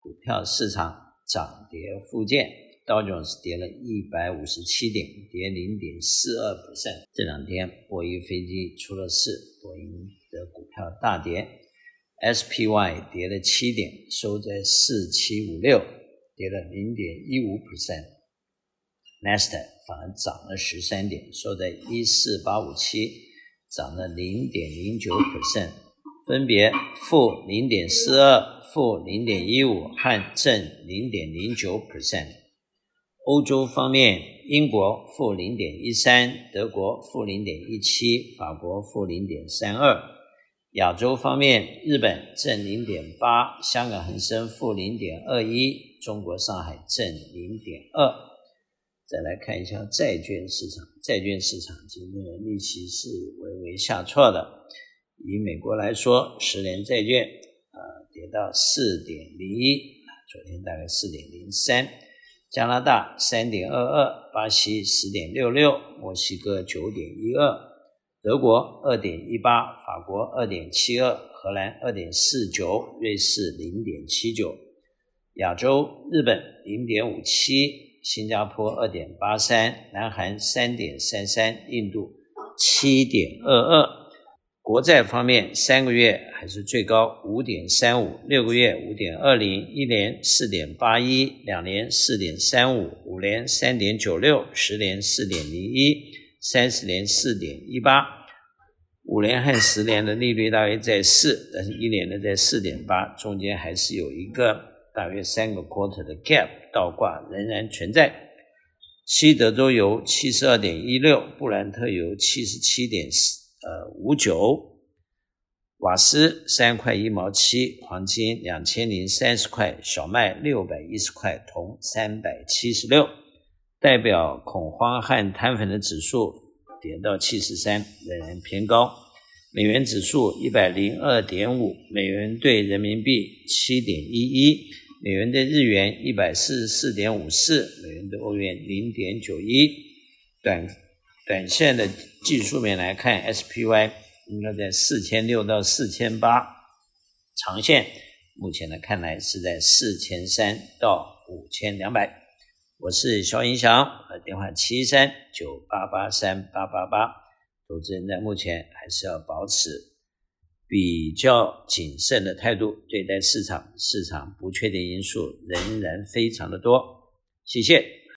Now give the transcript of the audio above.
股票市场涨跌互见，道琼斯跌了一百五十七点，跌零点四二%。这两天波音飞机出了事，波音的股票大跌，SPY 跌了七点，收在四七五六，跌了零点一五%。Nasdaq 反而涨了十三点，收在一四八五七，涨了零点零九 percent，分别负零点四二、负零点一五和正零点零九 percent。欧洲方面，英国负零点一三，德国负零点一七，法国负零点三二。亚洲方面，日本正零点八，香港恒生负零点二一，中国上海正零点二。再来看一下债券市场，债券市场今天的利息是微微下挫的。以美国来说，十年债券啊、跌到四点零一，昨天大概四点零三。加拿大三点二二，巴西十点六六，墨西哥九点一二，德国二点一八，法国二点七二，荷兰二点四九，瑞士零点七九。亚洲，日本零点五七。新加坡二点八三，南韩三点三三，印度七点二二。国债方面，三个月还是最高五点三五，六个月五点二零，一年四点八一，两年四点三五，五年三点九六，十年四点零一，三十年四点一八。五年和十年的利率大约在四，但是一年的在四点八，中间还是有一个。大约三个 quarter 的 gap 倒挂仍然存在。西德州油七十二点一六，布兰特油七十七点四呃五九，瓦斯三块一毛七，黄金两千零三十块，小麦六百一十块，铜三百七十六。代表恐慌和摊粉的指数跌到七十三，仍然偏高。美元指数一百零二点五，美元兑人民币七点一一。美元兑日元一百四十四点五四，美元兑欧元零点九一。短短线的技术面来看，SPY 应该在四千六到四千八。长线目前呢看来是在四千三到五千两百。我是肖云祥，呃，电话七三九八八三八八八。投资人在目前还是要保持。比较谨慎的态度对待市场，市场不确定因素仍然非常的多。谢谢。